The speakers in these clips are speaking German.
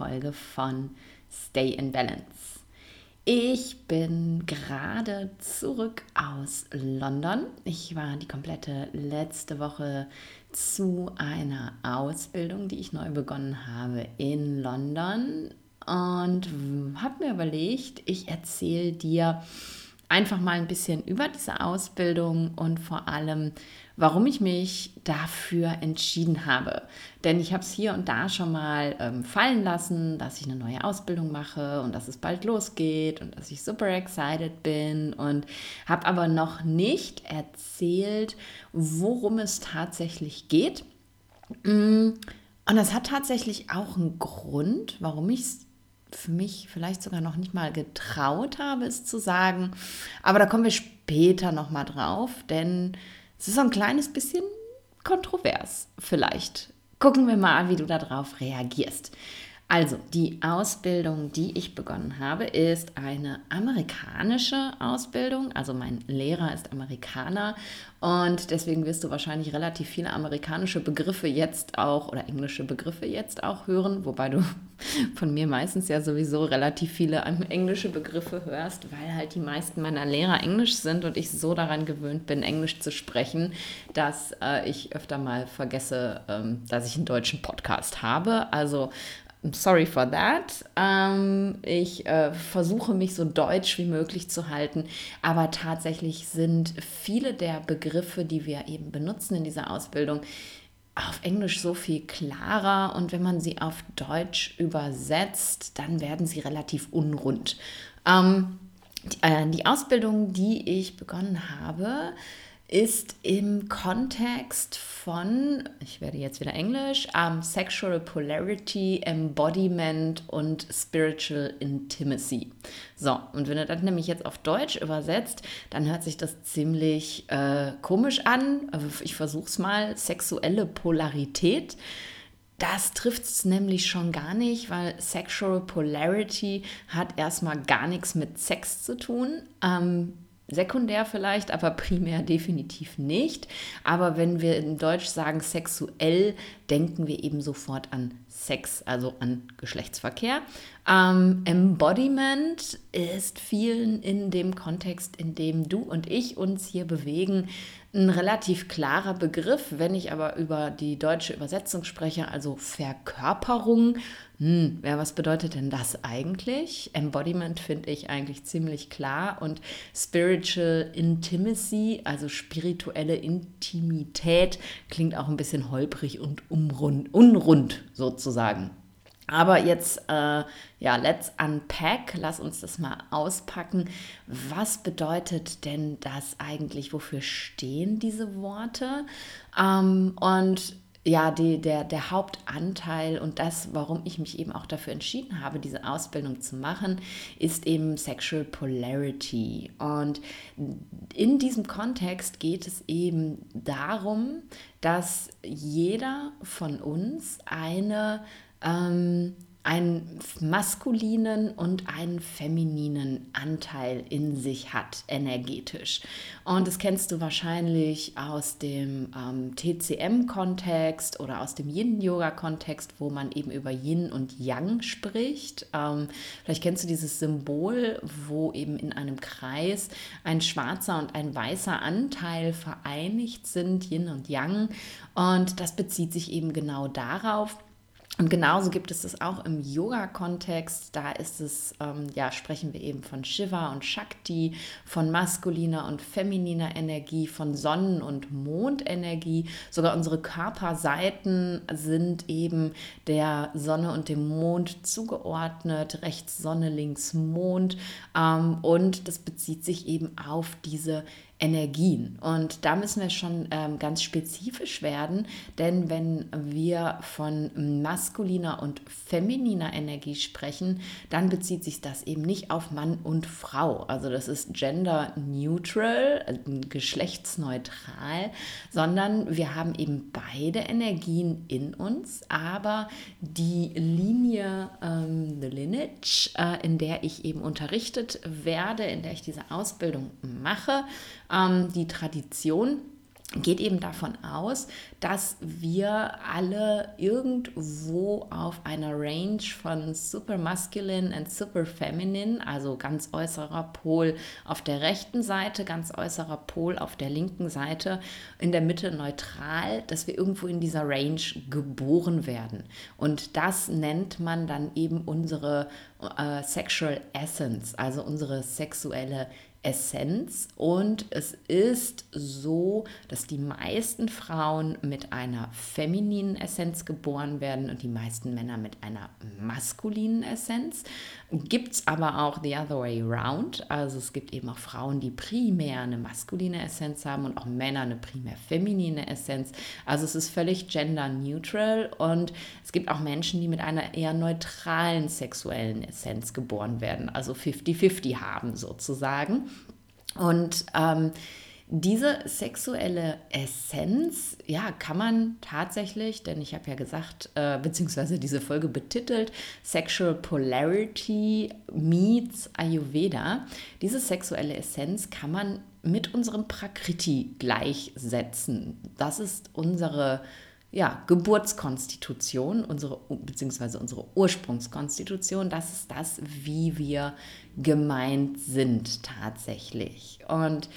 Folge von Stay in Balance. Ich bin gerade zurück aus London. Ich war die komplette letzte Woche zu einer Ausbildung, die ich neu begonnen habe in London und habe mir überlegt, ich erzähle dir einfach mal ein bisschen über diese Ausbildung und vor allem, warum ich mich dafür entschieden habe. Denn ich habe es hier und da schon mal ähm, fallen lassen, dass ich eine neue Ausbildung mache und dass es bald losgeht und dass ich super excited bin und habe aber noch nicht erzählt, worum es tatsächlich geht. Mm, und das hat tatsächlich auch einen Grund, warum ich es für mich vielleicht sogar noch nicht mal getraut habe, es zu sagen. Aber da kommen wir später nochmal drauf, denn es ist so ein kleines bisschen kontrovers vielleicht. Gucken wir mal, wie du darauf reagierst. Also, die Ausbildung, die ich begonnen habe, ist eine amerikanische Ausbildung. Also, mein Lehrer ist Amerikaner und deswegen wirst du wahrscheinlich relativ viele amerikanische Begriffe jetzt auch oder englische Begriffe jetzt auch hören, wobei du von mir meistens ja sowieso relativ viele englische Begriffe hörst, weil halt die meisten meiner Lehrer Englisch sind und ich so daran gewöhnt bin, Englisch zu sprechen, dass äh, ich öfter mal vergesse, ähm, dass ich einen deutschen Podcast habe. Also sorry for that. Ähm, ich äh, versuche mich so deutsch wie möglich zu halten, aber tatsächlich sind viele der Begriffe, die wir eben benutzen in dieser Ausbildung, auf Englisch so viel klarer und wenn man sie auf Deutsch übersetzt, dann werden sie relativ unrund. Ähm, die, äh, die Ausbildung, die ich begonnen habe, ist im Kontext von, ich werde jetzt wieder Englisch, um, Sexual Polarity, Embodiment und Spiritual Intimacy. So, und wenn du das nämlich jetzt auf Deutsch übersetzt, dann hört sich das ziemlich äh, komisch an. Also ich versuche es mal, sexuelle Polarität. Das trifft es nämlich schon gar nicht, weil Sexual Polarity hat erstmal gar nichts mit Sex zu tun. Ähm, sekundär vielleicht, aber primär definitiv nicht. Aber wenn wir in Deutsch sagen sexuell, denken wir eben sofort an Sex, also an Geschlechtsverkehr. Ähm, Embodiment ist vielen in dem Kontext, in dem du und ich uns hier bewegen, ein relativ klarer Begriff. Wenn ich aber über die deutsche Übersetzung spreche, also Verkörperung, hm, ja, was bedeutet denn das eigentlich? Embodiment finde ich eigentlich ziemlich klar und Spiritual Intimacy, also spirituelle Intimität, klingt auch ein bisschen holprig und umrund, unrund sozusagen. Aber jetzt, äh, ja, let's unpack, lass uns das mal auspacken. Was bedeutet denn das eigentlich? Wofür stehen diese Worte? Ähm, und ja, die, der, der Hauptanteil und das, warum ich mich eben auch dafür entschieden habe, diese Ausbildung zu machen, ist eben Sexual Polarity. Und in diesem Kontext geht es eben darum, dass jeder von uns eine ähm, einen maskulinen und einen femininen Anteil in sich hat, energetisch. Und das kennst du wahrscheinlich aus dem ähm, TCM-Kontext oder aus dem Yin-Yoga-Kontext, wo man eben über Yin und Yang spricht. Ähm, vielleicht kennst du dieses Symbol, wo eben in einem Kreis ein schwarzer und ein weißer Anteil vereinigt sind, Yin und Yang. Und das bezieht sich eben genau darauf, und genauso gibt es das auch im Yoga-Kontext. Da ist es, ähm, ja, sprechen wir eben von Shiva und Shakti, von maskuliner und femininer Energie, von Sonnen- und Mondenergie. Sogar unsere Körperseiten sind eben der Sonne und dem Mond zugeordnet. Rechts Sonne, links Mond. Ähm, und das bezieht sich eben auf diese Energien. Und da müssen wir schon ähm, ganz spezifisch werden, denn wenn wir von maskuliner und femininer Energie sprechen, dann bezieht sich das eben nicht auf Mann und Frau. Also das ist gender neutral, äh, geschlechtsneutral, sondern wir haben eben beide Energien in uns, aber die Linie, ähm, the lineage, äh, in der ich eben unterrichtet werde, in der ich diese Ausbildung mache, ähm, die Tradition geht eben davon aus, dass wir alle irgendwo auf einer Range von super masculine und super feminine, also ganz äußerer Pol auf der rechten Seite, ganz äußerer Pol auf der linken Seite, in der Mitte neutral, dass wir irgendwo in dieser Range geboren werden. Und das nennt man dann eben unsere äh, Sexual Essence, also unsere sexuelle Essenz und es ist so, dass die meisten Frauen mit einer femininen Essenz geboren werden und die meisten Männer mit einer maskulinen Essenz. Gibt es aber auch the other way around, also es gibt eben auch Frauen, die primär eine maskuline Essenz haben und auch Männer eine primär feminine Essenz. Also es ist völlig gender neutral und es gibt auch Menschen, die mit einer eher neutralen sexuellen Essenz geboren werden, also 50-50 haben sozusagen. Und ähm, diese sexuelle Essenz, ja, kann man tatsächlich, denn ich habe ja gesagt, äh, beziehungsweise diese Folge betitelt, Sexual Polarity meets Ayurveda. Diese sexuelle Essenz kann man mit unserem Prakriti gleichsetzen. Das ist unsere ja, Geburtskonstitution, unsere, beziehungsweise unsere Ursprungskonstitution, das ist das, wie wir gemeint sind tatsächlich. Und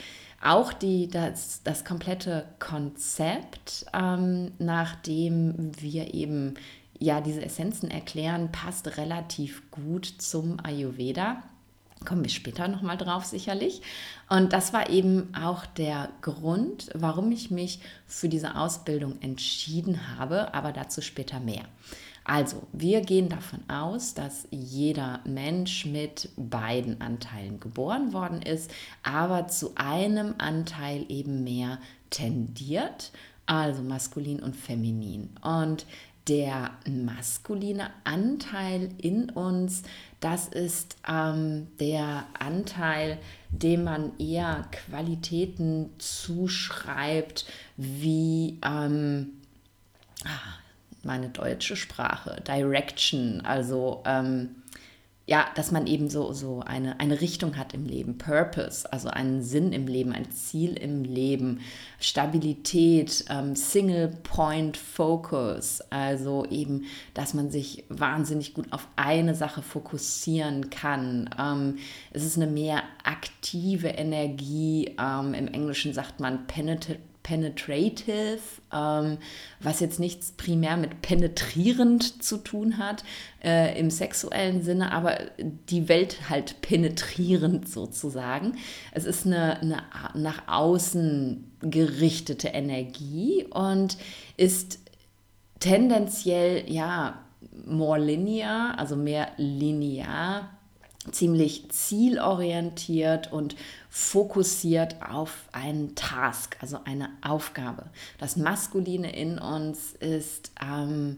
auch die, das, das komplette Konzept, ähm, nachdem wir eben ja diese Essenzen erklären, passt relativ gut zum Ayurveda. Kommen wir später nochmal drauf sicherlich. Und das war eben auch der Grund, warum ich mich für diese Ausbildung entschieden habe, aber dazu später mehr. Also, wir gehen davon aus, dass jeder Mensch mit beiden Anteilen geboren worden ist, aber zu einem Anteil eben mehr tendiert, also maskulin und feminin. Und der maskuline Anteil in uns, das ist ähm, der Anteil, dem man eher Qualitäten zuschreibt, wie ähm, ah, meine deutsche Sprache, Direction, also ähm, ja, dass man eben so, so eine, eine Richtung hat im Leben, Purpose, also einen Sinn im Leben, ein Ziel im Leben, Stabilität, ähm, Single Point Focus, also eben, dass man sich wahnsinnig gut auf eine Sache fokussieren kann. Ähm, es ist eine mehr aktive Energie, ähm, im Englischen sagt man penetrative penetrative, ähm, was jetzt nichts primär mit penetrierend zu tun hat äh, im sexuellen Sinne, aber die Welt halt penetrierend sozusagen. Es ist eine, eine nach außen gerichtete Energie und ist tendenziell ja more linear, also mehr linear ziemlich zielorientiert und fokussiert auf einen Task, also eine Aufgabe. Das Maskuline in uns ist, ähm,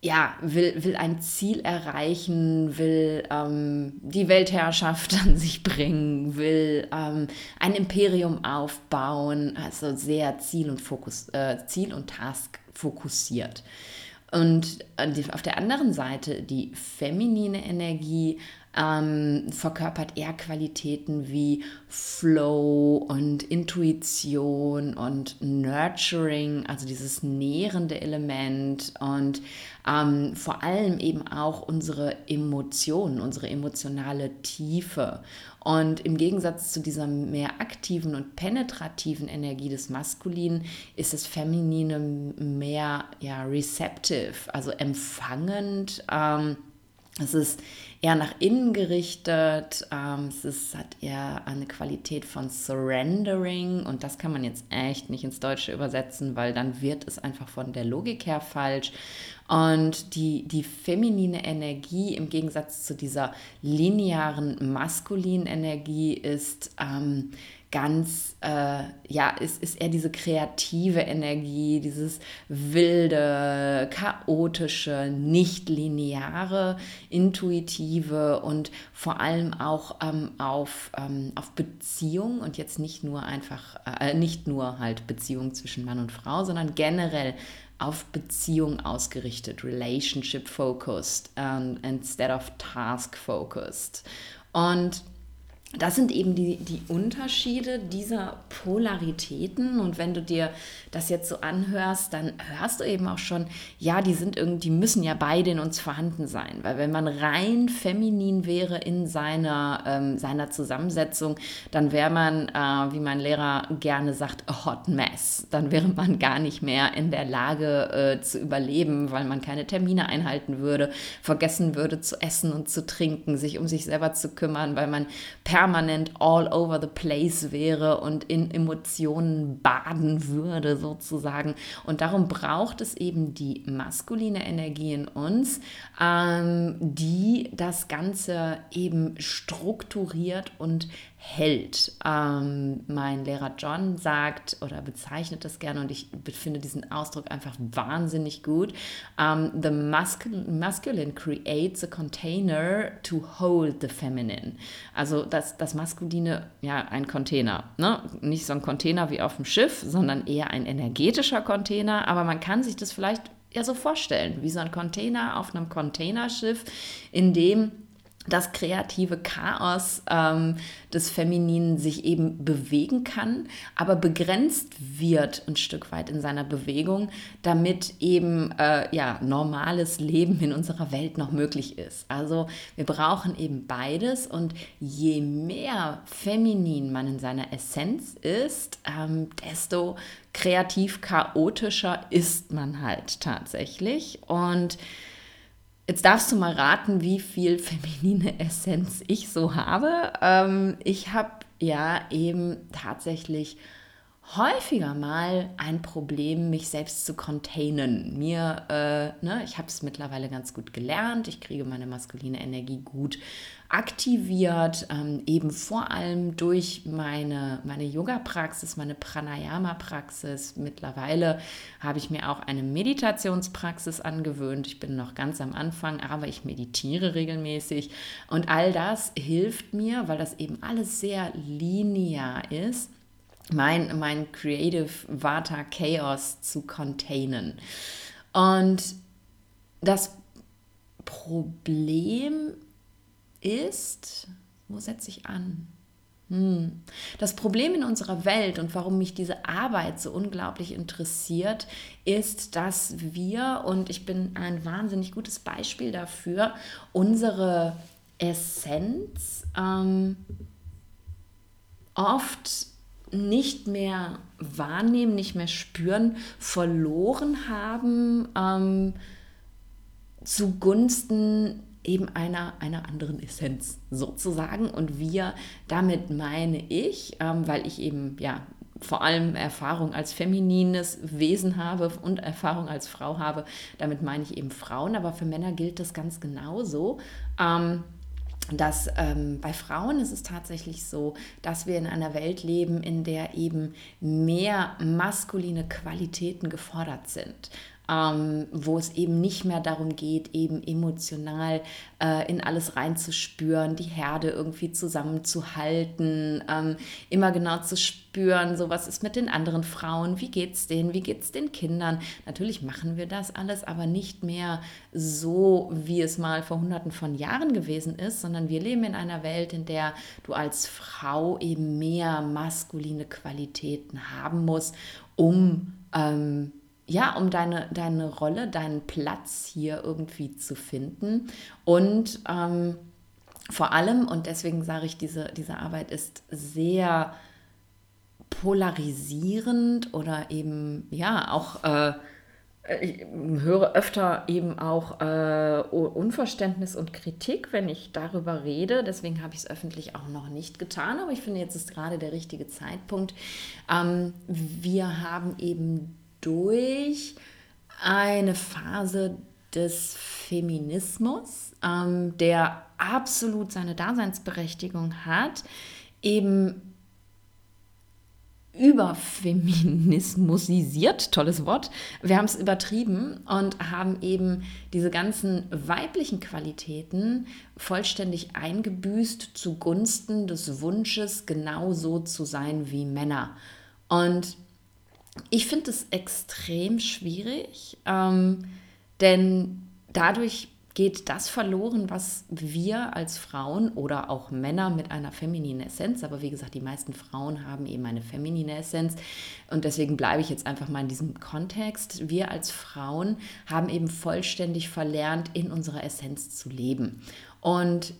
ja, will, will ein Ziel erreichen, will ähm, die Weltherrschaft an sich bringen, will ähm, ein Imperium aufbauen, also sehr Ziel und Fokus, äh, Ziel und Task fokussiert. Und auf der anderen Seite die feminine Energie ähm, verkörpert eher Qualitäten wie Flow und Intuition und Nurturing, also dieses nährende Element und ähm, vor allem eben auch unsere Emotionen, unsere emotionale Tiefe. Und im Gegensatz zu dieser mehr aktiven und penetrativen Energie des Maskulinen ist das Feminine mehr ja, receptive, also empfangend. Ähm, es ist eher nach innen gerichtet. Ähm, es ist, hat eher eine Qualität von Surrendering und das kann man jetzt echt nicht ins Deutsche übersetzen, weil dann wird es einfach von der Logik her falsch. Und die, die feminine Energie im Gegensatz zu dieser linearen maskulinen Energie ist ähm, ganz, äh, ja, ist, ist eher diese kreative Energie, dieses wilde, chaotische, nicht lineare, intuitive und vor allem auch ähm, auf, ähm, auf Beziehung und jetzt nicht nur einfach, äh, nicht nur halt Beziehung zwischen Mann und Frau, sondern generell auf Beziehung ausgerichtet, relationship focused um, ähm, instead of task focused. Und das sind eben die, die Unterschiede dieser Polaritäten. Und wenn du dir das jetzt so anhörst, dann hörst du eben auch schon, ja, die sind irgendwie, die müssen ja beide in uns vorhanden sein. Weil wenn man rein feminin wäre in seiner, ähm, seiner Zusammensetzung, dann wäre man, äh, wie mein Lehrer gerne sagt, a hot mess. Dann wäre man gar nicht mehr in der Lage äh, zu überleben, weil man keine Termine einhalten würde, vergessen würde zu essen und zu trinken, sich um sich selber zu kümmern, weil man per permanent all over the place wäre und in Emotionen baden würde sozusagen. Und darum braucht es eben die maskuline Energie in uns, ähm, die das Ganze eben strukturiert und hält. Ähm, mein Lehrer John sagt oder bezeichnet das gerne und ich finde diesen Ausdruck einfach wahnsinnig gut. Um, ähm, the masculine, creates a container to hold the feminine. Also das, das Maskuline, ja, ein Container. Ne? Nicht so ein Container wie auf dem Schiff, sondern eher ein energetischer Container. Aber man kann sich das vielleicht ja so vorstellen, wie so ein Container auf einem Containerschiff, in dem das kreative Chaos ähm, des Femininen sich eben bewegen kann, aber begrenzt wird ein Stück weit in seiner Bewegung, damit eben äh, ja, normales Leben in unserer Welt noch möglich ist. Also wir brauchen eben beides und je mehr feminin man in seiner Essenz ist, ähm, desto kreativ chaotischer ist man halt tatsächlich und Jetzt darfst du mal raten, wie viel feminine Essenz ich so habe. Ähm, ich habe ja eben tatsächlich häufiger mal ein Problem, mich selbst zu containen. Mir, äh, ne, ich habe es mittlerweile ganz gut gelernt. Ich kriege meine maskuline Energie gut aktiviert, ähm, eben vor allem durch meine, meine Yoga-Praxis, meine Pranayama-Praxis. Mittlerweile habe ich mir auch eine Meditationspraxis angewöhnt. Ich bin noch ganz am Anfang, aber ich meditiere regelmäßig. Und all das hilft mir, weil das eben alles sehr linear ist mein, mein Creative Vata Chaos zu containen. Und das Problem ist, wo setze ich an? Hm. Das Problem in unserer Welt und warum mich diese Arbeit so unglaublich interessiert, ist, dass wir, und ich bin ein wahnsinnig gutes Beispiel dafür, unsere Essenz ähm, oft nicht mehr wahrnehmen, nicht mehr spüren, verloren haben ähm, zugunsten eben einer, einer anderen Essenz sozusagen. Und wir, damit meine ich, ähm, weil ich eben ja vor allem Erfahrung als feminines Wesen habe und Erfahrung als Frau habe, damit meine ich eben Frauen, aber für Männer gilt das ganz genauso. Ähm, dass ähm, bei Frauen ist es tatsächlich so, dass wir in einer Welt leben, in der eben mehr maskuline Qualitäten gefordert sind ähm, wo es eben nicht mehr darum geht, eben emotional äh, in alles reinzuspüren, die Herde irgendwie zusammenzuhalten, ähm, immer genau zu spüren, so was ist mit den anderen Frauen, wie geht's denen, wie geht's den Kindern. Natürlich machen wir das alles, aber nicht mehr so, wie es mal vor hunderten von Jahren gewesen ist, sondern wir leben in einer Welt, in der du als Frau eben mehr maskuline Qualitäten haben musst, um ähm, ja, um deine, deine Rolle, deinen Platz hier irgendwie zu finden. Und ähm, vor allem, und deswegen sage ich, diese, diese Arbeit ist sehr polarisierend oder eben, ja, auch, äh, ich höre öfter eben auch äh, Unverständnis und Kritik, wenn ich darüber rede. Deswegen habe ich es öffentlich auch noch nicht getan, aber ich finde, jetzt ist gerade der richtige Zeitpunkt. Ähm, wir haben eben durch eine Phase des Feminismus, ähm, der absolut seine Daseinsberechtigung hat, eben überfeminismusisiert, tolles Wort. Wir haben es übertrieben und haben eben diese ganzen weiblichen Qualitäten vollständig eingebüßt zugunsten des Wunsches, genauso zu sein wie Männer. Und ich finde es extrem schwierig, ähm, denn dadurch geht das verloren, was wir als Frauen oder auch Männer mit einer femininen Essenz, aber wie gesagt, die meisten Frauen haben eben eine feminine Essenz und deswegen bleibe ich jetzt einfach mal in diesem Kontext. Wir als Frauen haben eben vollständig verlernt, in unserer Essenz zu leben. Und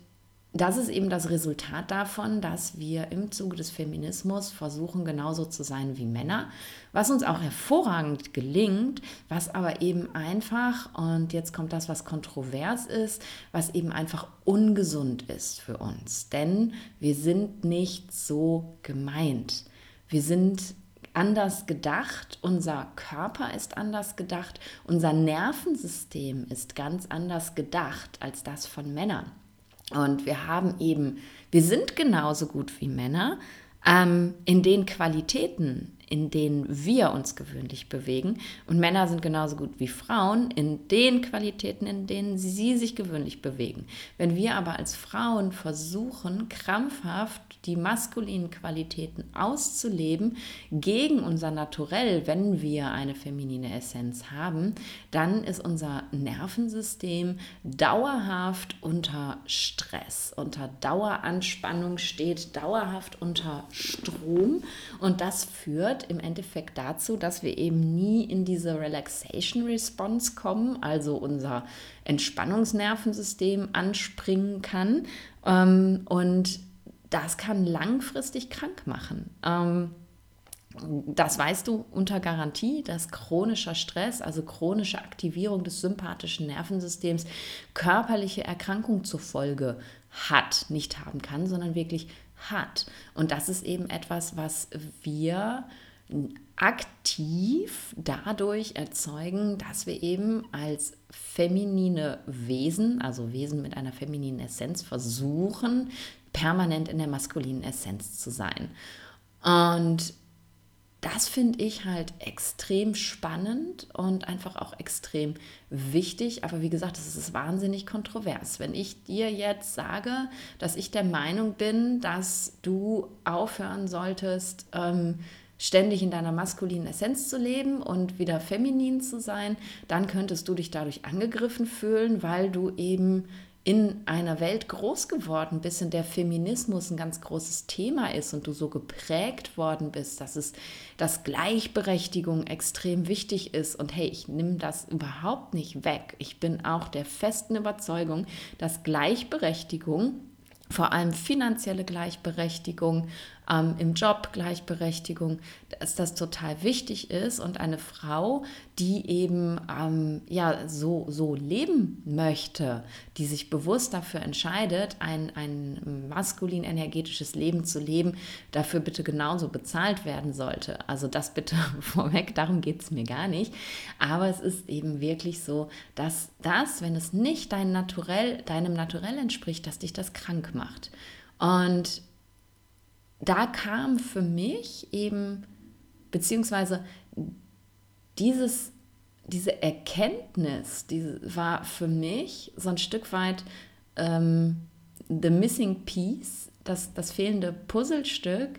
das ist eben das Resultat davon, dass wir im Zuge des Feminismus versuchen, genauso zu sein wie Männer, was uns auch hervorragend gelingt, was aber eben einfach, und jetzt kommt das, was kontrovers ist, was eben einfach ungesund ist für uns. Denn wir sind nicht so gemeint. Wir sind anders gedacht, unser Körper ist anders gedacht, unser Nervensystem ist ganz anders gedacht als das von Männern. Und wir haben eben, wir sind genauso gut wie Männer ähm, in den Qualitäten, in denen wir uns gewöhnlich bewegen. Und Männer sind genauso gut wie Frauen in den Qualitäten, in denen sie sich gewöhnlich bewegen. Wenn wir aber als Frauen versuchen, krampfhaft die maskulinen Qualitäten auszuleben gegen unser Naturell, wenn wir eine feminine Essenz haben, dann ist unser Nervensystem dauerhaft unter Stress, unter Daueranspannung, steht dauerhaft unter Strom. Und das führt im Endeffekt dazu, dass wir eben nie in diese Relaxation Response kommen, also unser Entspannungsnervensystem anspringen kann. Ähm, und das kann langfristig krank machen. Ähm, das weißt du unter Garantie, dass chronischer Stress, also chronische Aktivierung des sympathischen Nervensystems, körperliche Erkrankung zur Folge hat, nicht haben kann, sondern wirklich hat. Und das ist eben etwas, was wir aktiv dadurch erzeugen, dass wir eben als feminine Wesen, also Wesen mit einer femininen Essenz, versuchen, permanent in der maskulinen Essenz zu sein. Und das finde ich halt extrem spannend und einfach auch extrem wichtig. Aber wie gesagt, es ist wahnsinnig kontrovers. Wenn ich dir jetzt sage, dass ich der Meinung bin, dass du aufhören solltest, ähm, ständig in deiner maskulinen Essenz zu leben und wieder feminin zu sein, dann könntest du dich dadurch angegriffen fühlen, weil du eben in einer Welt groß geworden bist, in der Feminismus ein ganz großes Thema ist und du so geprägt worden bist, dass es, dass Gleichberechtigung extrem wichtig ist. Und hey, ich nehme das überhaupt nicht weg. Ich bin auch der festen Überzeugung, dass Gleichberechtigung vor allem finanzielle Gleichberechtigung, ähm, im Job Gleichberechtigung, dass das total wichtig ist und eine Frau, die eben ähm, ja so, so leben möchte, die sich bewusst dafür entscheidet, ein, ein maskulin energetisches Leben zu leben, dafür bitte genauso bezahlt werden sollte. Also das bitte vorweg, darum geht es mir gar nicht. Aber es ist eben wirklich so, dass das, wenn es nicht dein Naturell, deinem Naturell entspricht, dass dich das krank macht. Und da kam für mich eben, beziehungsweise dieses, diese Erkenntnis, diese war für mich so ein Stück weit ähm, the missing piece, das, das fehlende Puzzlestück,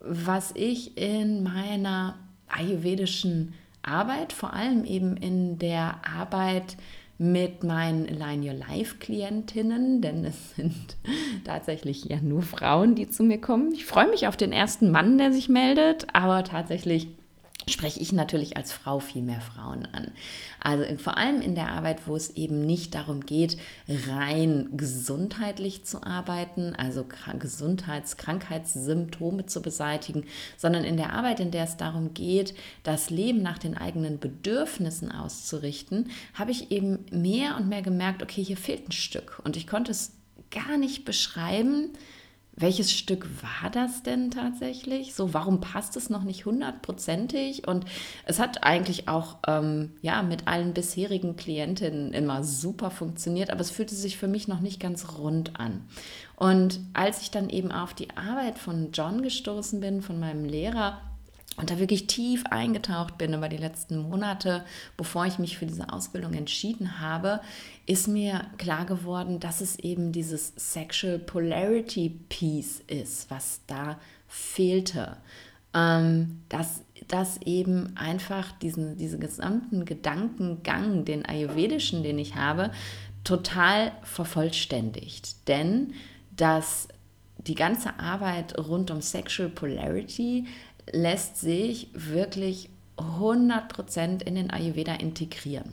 was ich in meiner ayurvedischen Arbeit, vor allem eben in der Arbeit mit meinen Align Your Life Klientinnen, denn es sind tatsächlich ja nur Frauen, die zu mir kommen. Ich freue mich auf den ersten Mann, der sich meldet, aber tatsächlich spreche ich natürlich als Frau viel mehr Frauen an. Also vor allem in der Arbeit, wo es eben nicht darum geht, rein gesundheitlich zu arbeiten, also Gesundheits-, Krankheitssymptome zu beseitigen, sondern in der Arbeit, in der es darum geht, das Leben nach den eigenen Bedürfnissen auszurichten, habe ich eben mehr und mehr gemerkt, okay, hier fehlt ein Stück. Und ich konnte es gar nicht beschreiben, welches Stück war das denn tatsächlich? So, warum passt es noch nicht hundertprozentig? Und es hat eigentlich auch ähm, ja, mit allen bisherigen Klientinnen immer super funktioniert, aber es fühlte sich für mich noch nicht ganz rund an. Und als ich dann eben auf die Arbeit von John gestoßen bin, von meinem Lehrer, und da wirklich tief eingetaucht bin über die letzten Monate, bevor ich mich für diese Ausbildung entschieden habe, ist mir klar geworden, dass es eben dieses Sexual Polarity Piece ist, was da fehlte. Ähm, dass, dass eben einfach diesen, diesen gesamten Gedankengang, den ayurvedischen, den ich habe, total vervollständigt. Denn das, die ganze Arbeit rund um Sexual Polarity lässt sich wirklich 100% in den Ayurveda integrieren.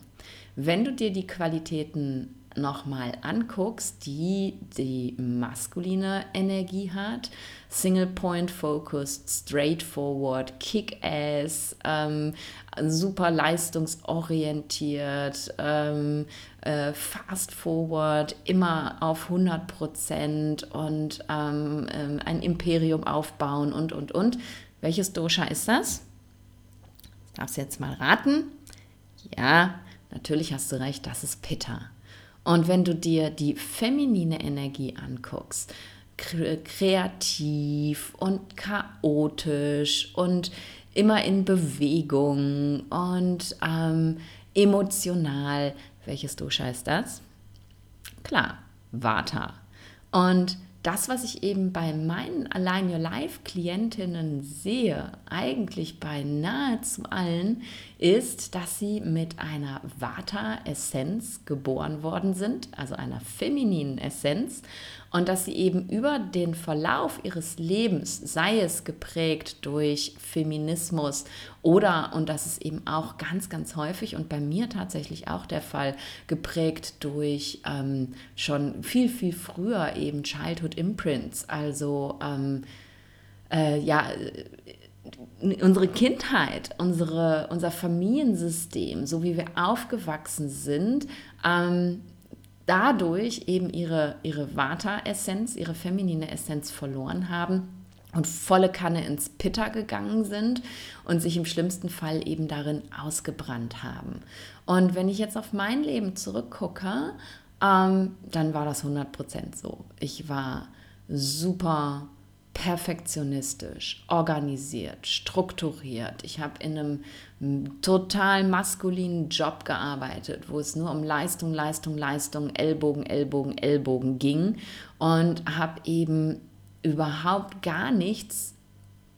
Wenn du dir die Qualitäten nochmal anguckst, die die maskuline Energie hat, Single Point Focused, Straightforward, Kick-Ass, ähm, super leistungsorientiert, ähm, äh, Fast Forward, immer auf 100 Prozent und ähm, ähm, ein Imperium aufbauen und, und, und. Welches Dosha ist das? Darfst du jetzt mal raten? Ja, natürlich hast du recht, das ist Pitta. Und wenn du dir die feminine Energie anguckst, kreativ und chaotisch und immer in Bewegung und ähm, emotional, welches Dosha ist das? Klar, Vata. Und das, was ich eben bei meinen Align Your Life Klientinnen sehe, eigentlich bei nahezu allen, ist, dass sie mit einer Vata-Essenz geboren worden sind, also einer femininen Essenz, und dass sie eben über den Verlauf ihres Lebens, sei es geprägt durch Feminismus oder, und das ist eben auch ganz, ganz häufig und bei mir tatsächlich auch der Fall, geprägt durch ähm, schon viel, viel früher eben Childhood Imprints, also ähm, äh, ja, unsere Kindheit, unsere, unser Familiensystem, so wie wir aufgewachsen sind, ähm, dadurch eben ihre, ihre Vata-Essenz, ihre feminine Essenz verloren haben und volle Kanne ins Pitta gegangen sind und sich im schlimmsten Fall eben darin ausgebrannt haben. Und wenn ich jetzt auf mein Leben zurückgucke, ähm, dann war das 100% so. Ich war super perfektionistisch, organisiert, strukturiert. Ich habe in einem total maskulinen Job gearbeitet, wo es nur um Leistung, Leistung, Leistung, Ellbogen, Ellbogen, Ellbogen ging und habe eben überhaupt gar nichts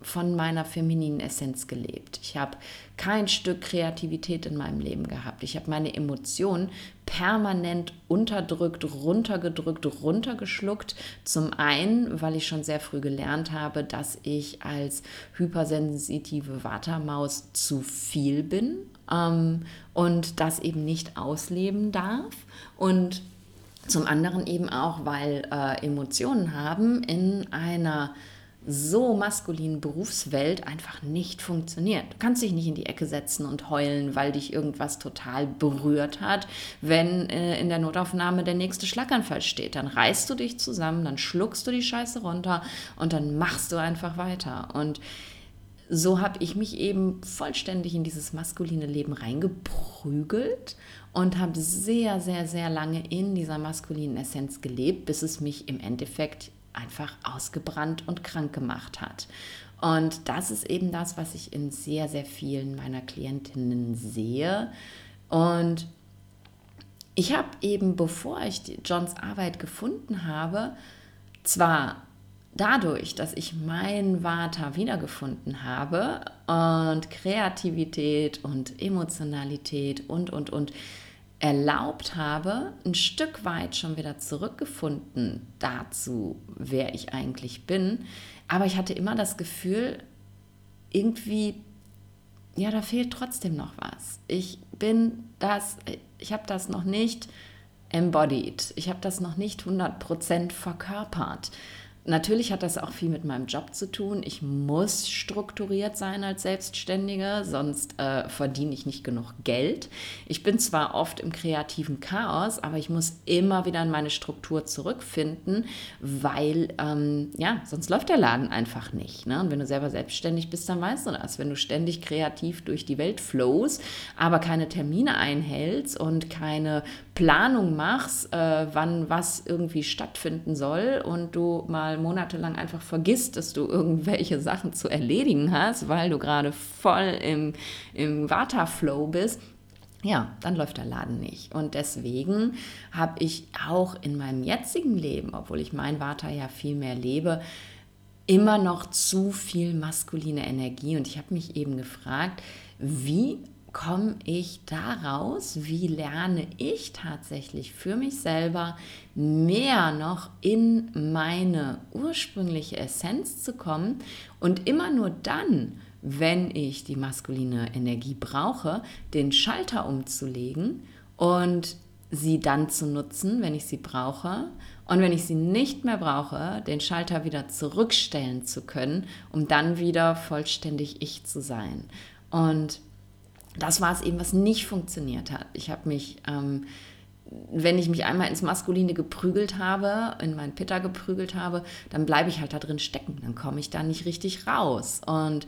von meiner femininen Essenz gelebt. Ich habe kein Stück Kreativität in meinem Leben gehabt. Ich habe meine Emotionen permanent unterdrückt, runtergedrückt, runtergeschluckt. Zum einen, weil ich schon sehr früh gelernt habe, dass ich als hypersensitive Watermaus zu viel bin ähm, und das eben nicht ausleben darf. Und zum anderen eben auch, weil äh, Emotionen haben in einer so maskulinen Berufswelt einfach nicht funktioniert. Du kannst dich nicht in die Ecke setzen und heulen, weil dich irgendwas total berührt hat, wenn äh, in der Notaufnahme der nächste Schlaganfall steht. Dann reißt du dich zusammen, dann schluckst du die Scheiße runter und dann machst du einfach weiter. Und so habe ich mich eben vollständig in dieses maskuline Leben reingeprügelt und habe sehr, sehr, sehr lange in dieser maskulinen Essenz gelebt, bis es mich im Endeffekt einfach ausgebrannt und krank gemacht hat. Und das ist eben das, was ich in sehr, sehr vielen meiner Klientinnen sehe. Und ich habe eben, bevor ich Johns Arbeit gefunden habe, zwar dadurch, dass ich mein Vata wiedergefunden habe und Kreativität und Emotionalität und, und, und, erlaubt habe, ein Stück weit schon wieder zurückgefunden dazu, wer ich eigentlich bin. Aber ich hatte immer das Gefühl, irgendwie, ja, da fehlt trotzdem noch was. Ich bin das, ich habe das noch nicht embodied. Ich habe das noch nicht 100% verkörpert. Natürlich hat das auch viel mit meinem Job zu tun. Ich muss strukturiert sein als Selbstständige, sonst äh, verdiene ich nicht genug Geld. Ich bin zwar oft im kreativen Chaos, aber ich muss immer wieder in meine Struktur zurückfinden, weil ähm, ja, sonst läuft der Laden einfach nicht. Ne? Und wenn du selber selbstständig bist, dann weißt du das. Wenn du ständig kreativ durch die Welt flows, aber keine Termine einhältst und keine Planung machst, äh, wann was irgendwie stattfinden soll und du mal monatelang einfach vergisst, dass du irgendwelche Sachen zu erledigen hast, weil du gerade voll im, im Vata-Flow bist, ja, dann läuft der Laden nicht. Und deswegen habe ich auch in meinem jetzigen Leben, obwohl ich mein Vata ja viel mehr lebe, immer noch zu viel maskuline Energie. Und ich habe mich eben gefragt, wie komme ich daraus? Wie lerne ich tatsächlich für mich selber mehr noch in meine ursprüngliche Essenz zu kommen und immer nur dann, wenn ich die maskuline Energie brauche, den Schalter umzulegen und sie dann zu nutzen, wenn ich sie brauche. Und wenn ich sie nicht mehr brauche, den Schalter wieder zurückstellen zu können, um dann wieder vollständig ich zu sein. Und das war es eben, was nicht funktioniert hat. Ich habe mich, ähm, wenn ich mich einmal ins Maskuline geprügelt habe, in meinen Pitter geprügelt habe, dann bleibe ich halt da drin stecken. Dann komme ich da nicht richtig raus. Und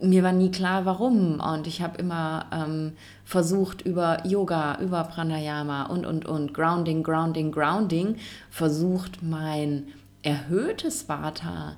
äh, mir war nie klar, warum. Und ich habe immer ähm, versucht, über Yoga, über Pranayama und, und, und, Grounding, Grounding, Grounding, versucht, mein erhöhtes Vata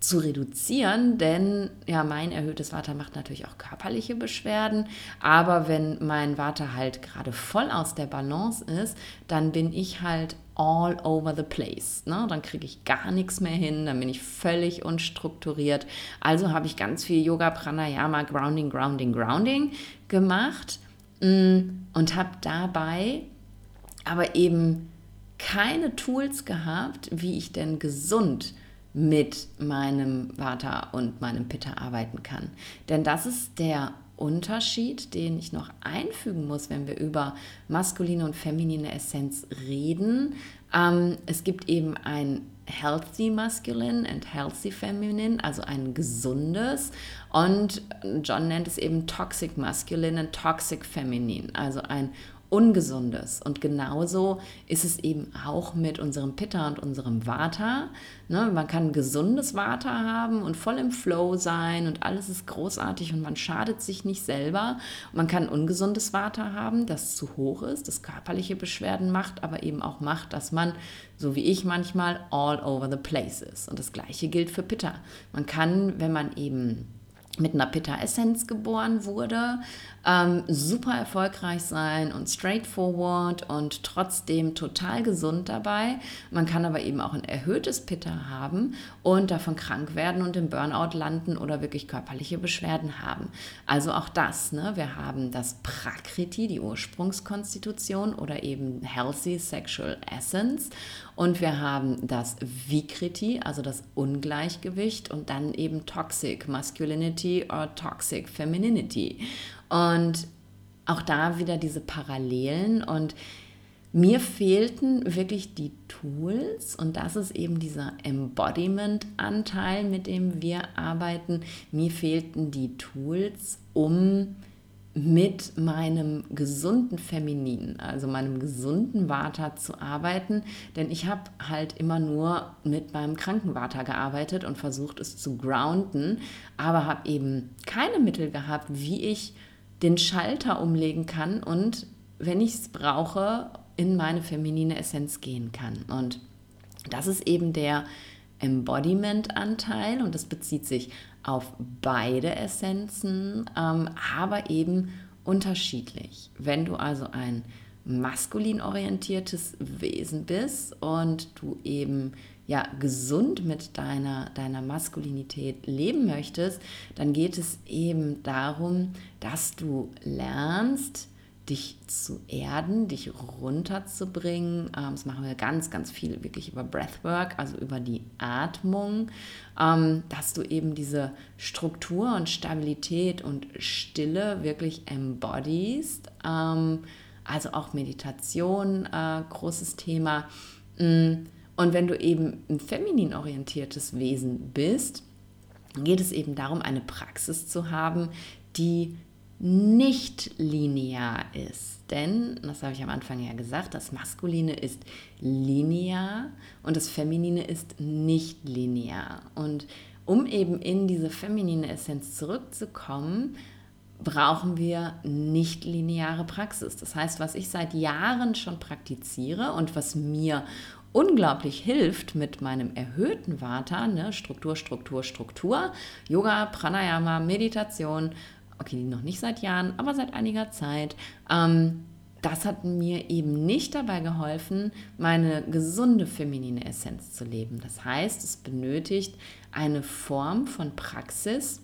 zu reduzieren, denn ja, mein erhöhtes Water macht natürlich auch körperliche Beschwerden, aber wenn mein Water halt gerade voll aus der Balance ist, dann bin ich halt all over the place. Ne? Dann kriege ich gar nichts mehr hin, dann bin ich völlig unstrukturiert. Also habe ich ganz viel Yoga, Pranayama, Grounding, Grounding, Grounding gemacht mm, und habe dabei aber eben keine Tools gehabt, wie ich denn gesund mit meinem Vata und meinem Pitta arbeiten kann. Denn das ist der Unterschied, den ich noch einfügen muss, wenn wir über maskuline und feminine Essenz reden. Ähm, es gibt eben ein healthy masculine and healthy feminine, also ein gesundes. Und John nennt es eben toxic masculine and toxic feminine, also ein Ungesundes. Und genauso ist es eben auch mit unserem Pitta und unserem Vata. Ne, man kann gesundes Vata haben und voll im Flow sein und alles ist großartig und man schadet sich nicht selber. Man kann ungesundes Vata haben, das zu hoch ist, das körperliche Beschwerden macht, aber eben auch macht, dass man, so wie ich manchmal, all over the place ist. Und das gleiche gilt für Pitta. Man kann, wenn man eben mit einer Pitta-Essenz geboren wurde, ähm, super erfolgreich sein und straightforward und trotzdem total gesund dabei. Man kann aber eben auch ein erhöhtes Pitta haben und davon krank werden und im Burnout landen oder wirklich körperliche Beschwerden haben. Also auch das, ne? wir haben das Prakriti, die Ursprungskonstitution oder eben Healthy Sexual Essence und wir haben das Vikriti, also das Ungleichgewicht und dann eben Toxic Masculinity or Toxic Femininity. Und auch da wieder diese Parallelen. Und mir fehlten wirklich die Tools. Und das ist eben dieser Embodiment-Anteil, mit dem wir arbeiten. Mir fehlten die Tools, um mit meinem gesunden Feminin, also meinem gesunden Vata zu arbeiten, denn ich habe halt immer nur mit meinem kranken Vata gearbeitet und versucht es zu grounden, aber habe eben keine Mittel gehabt, wie ich den Schalter umlegen kann und wenn ich es brauche, in meine feminine Essenz gehen kann. Und das ist eben der Embodiment-Anteil und das bezieht sich auf beide Essenzen, ähm, aber eben unterschiedlich. Wenn du also ein maskulin orientiertes Wesen bist und du eben ja gesund mit deiner, deiner Maskulinität leben möchtest, dann geht es eben darum, dass du lernst, dich zu erden, dich runterzubringen. Ähm, das machen wir ganz, ganz viel wirklich über Breathwork, also über die Atmung, ähm, dass du eben diese Struktur und Stabilität und Stille wirklich embodiest. Ähm, also auch Meditation, äh, großes Thema. Und wenn du eben ein feminin orientiertes Wesen bist, geht es eben darum, eine Praxis zu haben, die nicht linear ist. Denn, das habe ich am Anfang ja gesagt, das Maskuline ist linear und das Feminine ist nicht linear. Und um eben in diese feminine Essenz zurückzukommen, brauchen wir nicht lineare Praxis. Das heißt, was ich seit Jahren schon praktiziere und was mir unglaublich hilft mit meinem erhöhten Vata, ne, Struktur, Struktur, Struktur, Yoga, Pranayama, Meditation, okay, noch nicht seit Jahren, aber seit einiger Zeit. Ähm, das hat mir eben nicht dabei geholfen, meine gesunde feminine Essenz zu leben. Das heißt, es benötigt eine Form von Praxis,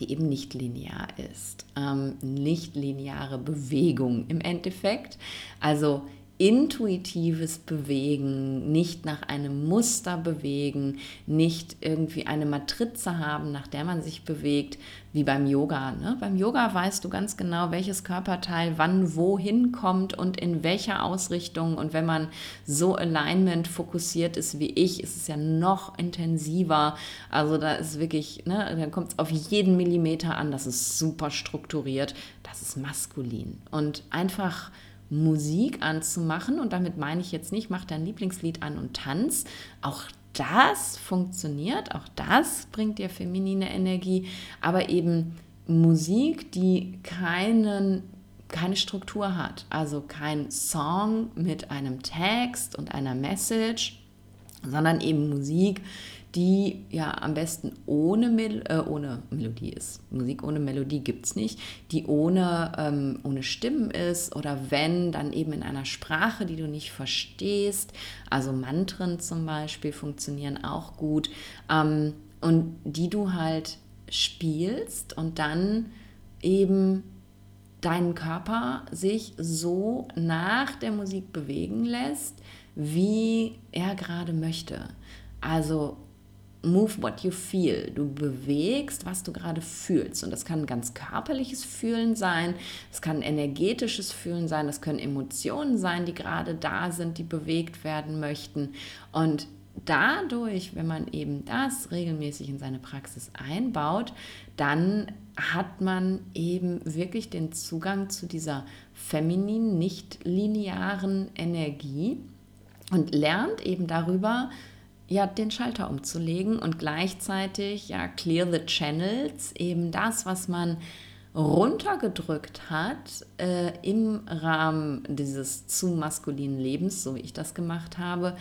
die eben nicht linear ist. Ähm, nicht lineare Bewegung im Endeffekt. Also intuitives Bewegen, nicht nach einem Muster bewegen, nicht irgendwie eine Matrize haben, nach der man sich bewegt, wie beim Yoga. Ne? Beim Yoga weißt du ganz genau, welches Körperteil wann wohin kommt und in welcher Ausrichtung. Und wenn man so Alignment fokussiert ist wie ich, ist es ja noch intensiver. Also da ist wirklich, ne, da kommt es auf jeden Millimeter an. Das ist super strukturiert. Das ist maskulin. Und einfach Musik anzumachen. Und damit meine ich jetzt nicht, mach dein Lieblingslied an und tanz. Auch das funktioniert, auch das bringt dir feminine Energie, aber eben Musik, die keinen, keine Struktur hat, also kein Song mit einem Text und einer Message, sondern eben Musik, die ja am besten ohne, Mel äh, ohne Melodie ist. Musik ohne Melodie gibt es nicht, die ohne, ähm, ohne Stimmen ist oder wenn, dann eben in einer Sprache, die du nicht verstehst. Also Mantren zum Beispiel funktionieren auch gut ähm, und die du halt spielst und dann eben deinen Körper sich so nach der Musik bewegen lässt, wie er gerade möchte. Also move what you feel. Du bewegst, was du gerade fühlst. Und das kann ganz körperliches Fühlen sein, es kann energetisches Fühlen sein, es können Emotionen sein, die gerade da sind, die bewegt werden möchten. Und dadurch, wenn man eben das regelmäßig in seine Praxis einbaut, dann hat man eben wirklich den Zugang zu dieser femininen, nicht linearen Energie und lernt eben darüber, ja, den Schalter umzulegen und gleichzeitig ja clear the channels, eben das, was man runtergedrückt hat äh, im Rahmen dieses zu maskulinen Lebens, so wie ich das gemacht habe,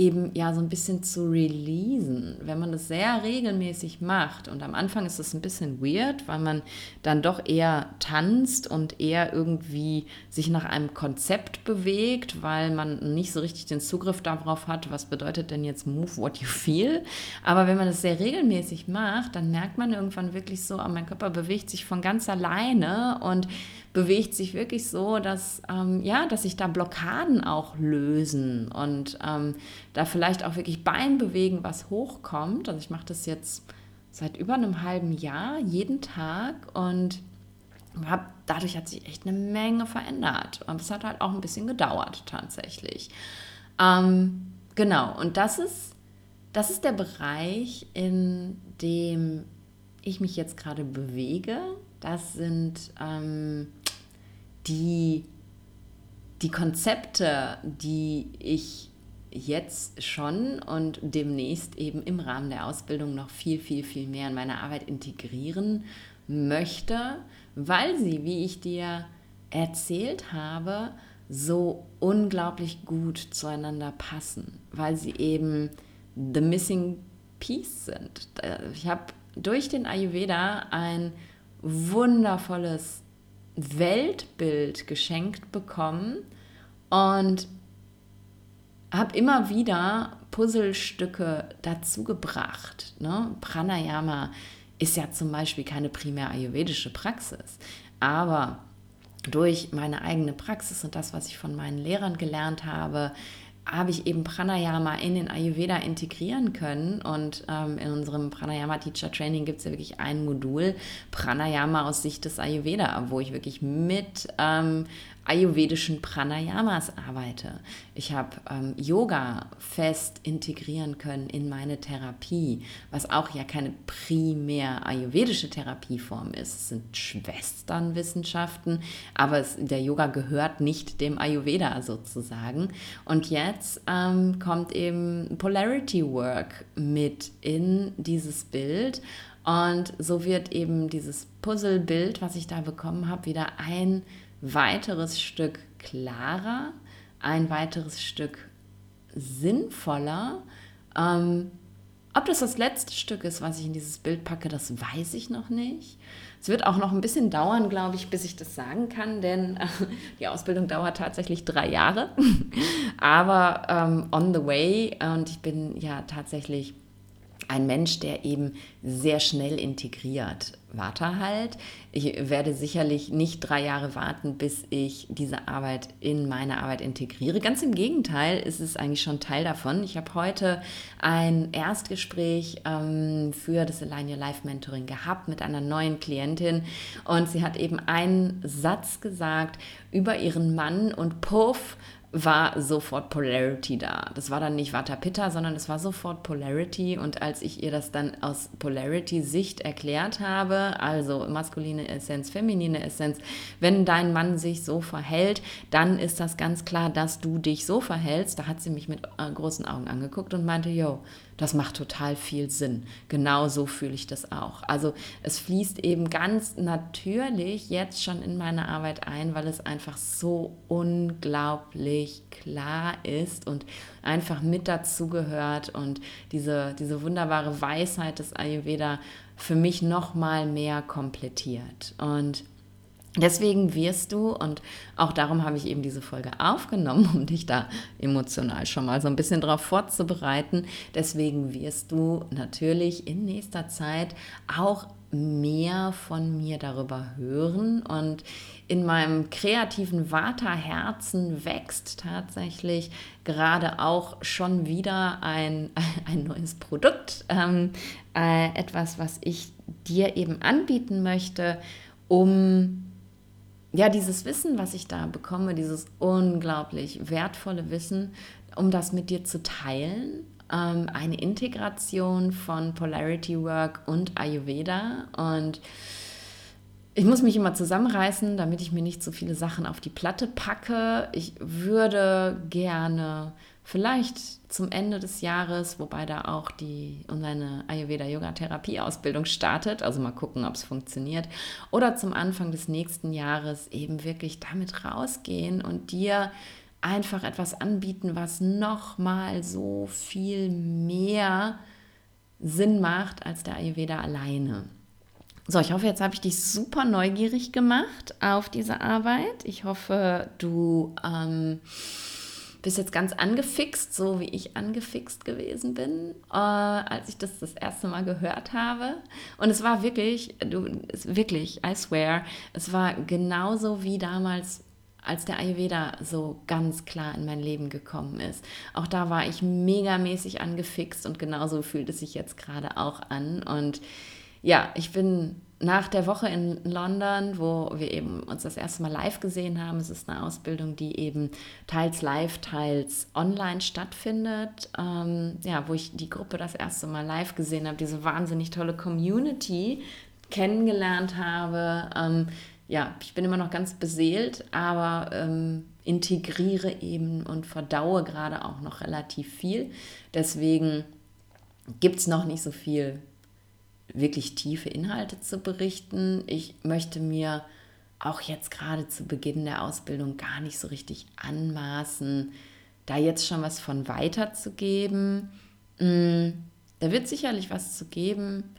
eben ja so ein bisschen zu releasen. Wenn man das sehr regelmäßig macht und am Anfang ist das ein bisschen weird, weil man dann doch eher tanzt und eher irgendwie sich nach einem Konzept bewegt, weil man nicht so richtig den Zugriff darauf hat, was bedeutet denn jetzt move what you feel. Aber wenn man das sehr regelmäßig macht, dann merkt man irgendwann wirklich so, oh, mein Körper bewegt sich von ganz alleine und bewegt sich wirklich so, dass, ähm, ja, dass sich da Blockaden auch lösen und ähm, da vielleicht auch wirklich Bein bewegen, was hochkommt. Also ich mache das jetzt seit über einem halben Jahr, jeden Tag und hab, dadurch hat sich echt eine Menge verändert. Und es hat halt auch ein bisschen gedauert tatsächlich. Ähm, genau, und das ist, das ist der Bereich, in dem ich mich jetzt gerade bewege. Das sind ähm, die, die Konzepte, die ich jetzt schon und demnächst eben im Rahmen der Ausbildung noch viel, viel, viel mehr in meine Arbeit integrieren möchte, weil sie, wie ich dir erzählt habe, so unglaublich gut zueinander passen, weil sie eben the missing piece sind. Ich habe durch den Ayurveda ein wundervolles Weltbild geschenkt bekommen und habe immer wieder Puzzlestücke dazu gebracht. Ne? Pranayama ist ja zum Beispiel keine primär ayurvedische Praxis, aber durch meine eigene Praxis und das, was ich von meinen Lehrern gelernt habe, habe ich eben Pranayama in den Ayurveda integrieren können. Und ähm, in unserem Pranayama Teacher Training gibt es ja wirklich ein Modul, Pranayama aus Sicht des Ayurveda, wo ich wirklich mit ähm, ayurvedischen Pranayamas arbeite. Ich habe ähm, Yoga fest integrieren können in meine Therapie, was auch ja keine primär ayurvedische Therapieform ist. Es sind Schwesternwissenschaften, aber es, der Yoga gehört nicht dem Ayurveda sozusagen. Und jetzt ähm, kommt eben Polarity Work mit in dieses Bild. Und so wird eben dieses Puzzlebild, was ich da bekommen habe, wieder ein weiteres Stück klarer, ein weiteres Stück sinnvoller. Ähm, ob das das letzte Stück ist, was ich in dieses Bild packe, das weiß ich noch nicht. Es wird auch noch ein bisschen dauern, glaube ich, bis ich das sagen kann, denn äh, die Ausbildung dauert tatsächlich drei Jahre. Aber ähm, on the way und ich bin ja tatsächlich ein Mensch, der eben sehr schnell integriert. Warte halt. Ich werde sicherlich nicht drei Jahre warten, bis ich diese Arbeit in meine Arbeit integriere. Ganz im Gegenteil ist es eigentlich schon Teil davon. Ich habe heute ein Erstgespräch ähm, für das Align Your Life Mentoring gehabt mit einer neuen Klientin und sie hat eben einen Satz gesagt über ihren Mann und puff, war sofort Polarity da. Das war dann nicht Vata Pitta, sondern es war sofort Polarity. Und als ich ihr das dann aus Polarity-Sicht erklärt habe, also maskuline Essenz, feminine Essenz, wenn dein Mann sich so verhält, dann ist das ganz klar, dass du dich so verhältst. Da hat sie mich mit äh, großen Augen angeguckt und meinte, yo, das macht total viel Sinn. Genau so fühle ich das auch. Also es fließt eben ganz natürlich jetzt schon in meine Arbeit ein, weil es einfach so unglaublich klar ist und einfach mit dazugehört und diese, diese wunderbare Weisheit des Ayurveda für mich noch mal mehr komplettiert. Und Deswegen wirst du, und auch darum habe ich eben diese Folge aufgenommen, um dich da emotional schon mal so ein bisschen drauf vorzubereiten, deswegen wirst du natürlich in nächster Zeit auch mehr von mir darüber hören. Und in meinem kreativen Vaterherzen wächst tatsächlich gerade auch schon wieder ein, ein neues Produkt, ähm, äh, etwas, was ich dir eben anbieten möchte, um ja, dieses Wissen, was ich da bekomme, dieses unglaublich wertvolle Wissen, um das mit dir zu teilen, ähm, eine Integration von Polarity Work und Ayurveda und ich muss mich immer zusammenreißen, damit ich mir nicht so viele Sachen auf die Platte packe. Ich würde gerne vielleicht zum Ende des Jahres, wobei da auch die seine Ayurveda Yoga Therapie Ausbildung startet, also mal gucken, ob es funktioniert, oder zum Anfang des nächsten Jahres eben wirklich damit rausgehen und dir einfach etwas anbieten, was noch mal so viel mehr Sinn macht als der Ayurveda alleine. So, ich hoffe, jetzt habe ich dich super neugierig gemacht auf diese Arbeit. Ich hoffe, du ähm, bist jetzt ganz angefixt, so wie ich angefixt gewesen bin, äh, als ich das das erste Mal gehört habe. Und es war wirklich, du, wirklich, I swear, es war genauso wie damals als der Ayurveda so ganz klar in mein Leben gekommen ist. Auch da war ich megamäßig angefixt und genauso fühlt es sich jetzt gerade auch an. Und ja, ich bin nach der Woche in London, wo wir eben uns das erste Mal live gesehen haben, es ist eine Ausbildung, die eben teils live, teils online stattfindet, ähm, ja, wo ich die Gruppe das erste Mal live gesehen habe, diese wahnsinnig tolle Community kennengelernt habe. Ähm, ja, ich bin immer noch ganz beseelt, aber ähm, integriere eben und verdaue gerade auch noch relativ viel. Deswegen gibt es noch nicht so viel wirklich tiefe Inhalte zu berichten. Ich möchte mir auch jetzt gerade zu Beginn der Ausbildung gar nicht so richtig anmaßen, da jetzt schon was von weiterzugeben. Mm, da wird sicherlich was zu geben.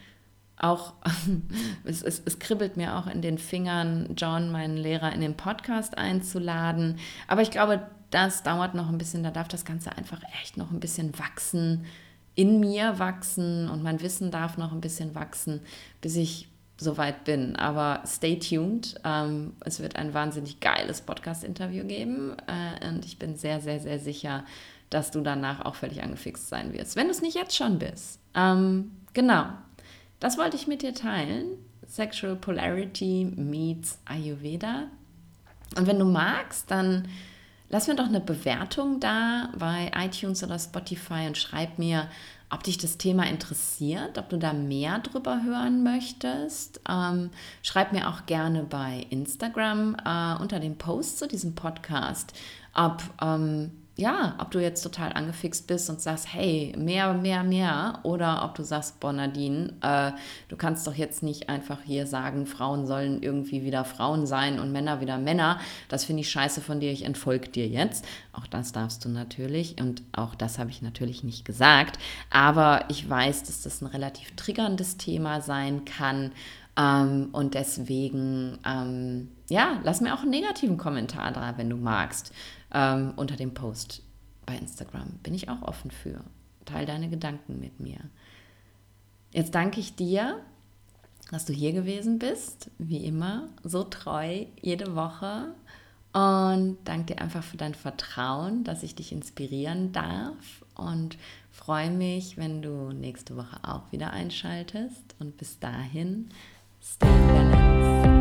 Auch es, es, es kribbelt mir auch in den Fingern, John, meinen Lehrer, in den Podcast einzuladen. Aber ich glaube, das dauert noch ein bisschen. Da darf das Ganze einfach echt noch ein bisschen wachsen in mir wachsen und mein Wissen darf noch ein bisschen wachsen, bis ich soweit bin. Aber stay tuned. Ähm, es wird ein wahnsinnig geiles Podcast-Interview geben äh, und ich bin sehr, sehr, sehr sicher, dass du danach auch völlig angefixt sein wirst, wenn du es nicht jetzt schon bist. Ähm, genau, das wollte ich mit dir teilen. Sexual Polarity meets Ayurveda. Und wenn du magst, dann Lass mir doch eine Bewertung da bei iTunes oder Spotify und schreib mir, ob dich das Thema interessiert, ob du da mehr drüber hören möchtest. Ähm, schreib mir auch gerne bei Instagram äh, unter dem Post zu diesem Podcast, ob ähm, ja, ob du jetzt total angefixt bist und sagst, hey, mehr, mehr, mehr, oder ob du sagst, boah, Nadine, äh, du kannst doch jetzt nicht einfach hier sagen, Frauen sollen irgendwie wieder Frauen sein und Männer wieder Männer. Das finde ich scheiße von dir, ich entfolge dir jetzt. Auch das darfst du natürlich und auch das habe ich natürlich nicht gesagt, aber ich weiß, dass das ein relativ triggerndes Thema sein kann. Ähm, und deswegen, ähm, ja, lass mir auch einen negativen Kommentar da, wenn du magst ähm, unter dem Post bei Instagram. Bin ich auch offen für. Teil deine Gedanken mit mir. Jetzt danke ich dir, dass du hier gewesen bist, wie immer, so treu jede Woche. Und danke dir einfach für dein Vertrauen, dass ich dich inspirieren darf. Und freue mich, wenn du nächste Woche auch wieder einschaltest. Und bis dahin, stay balanced.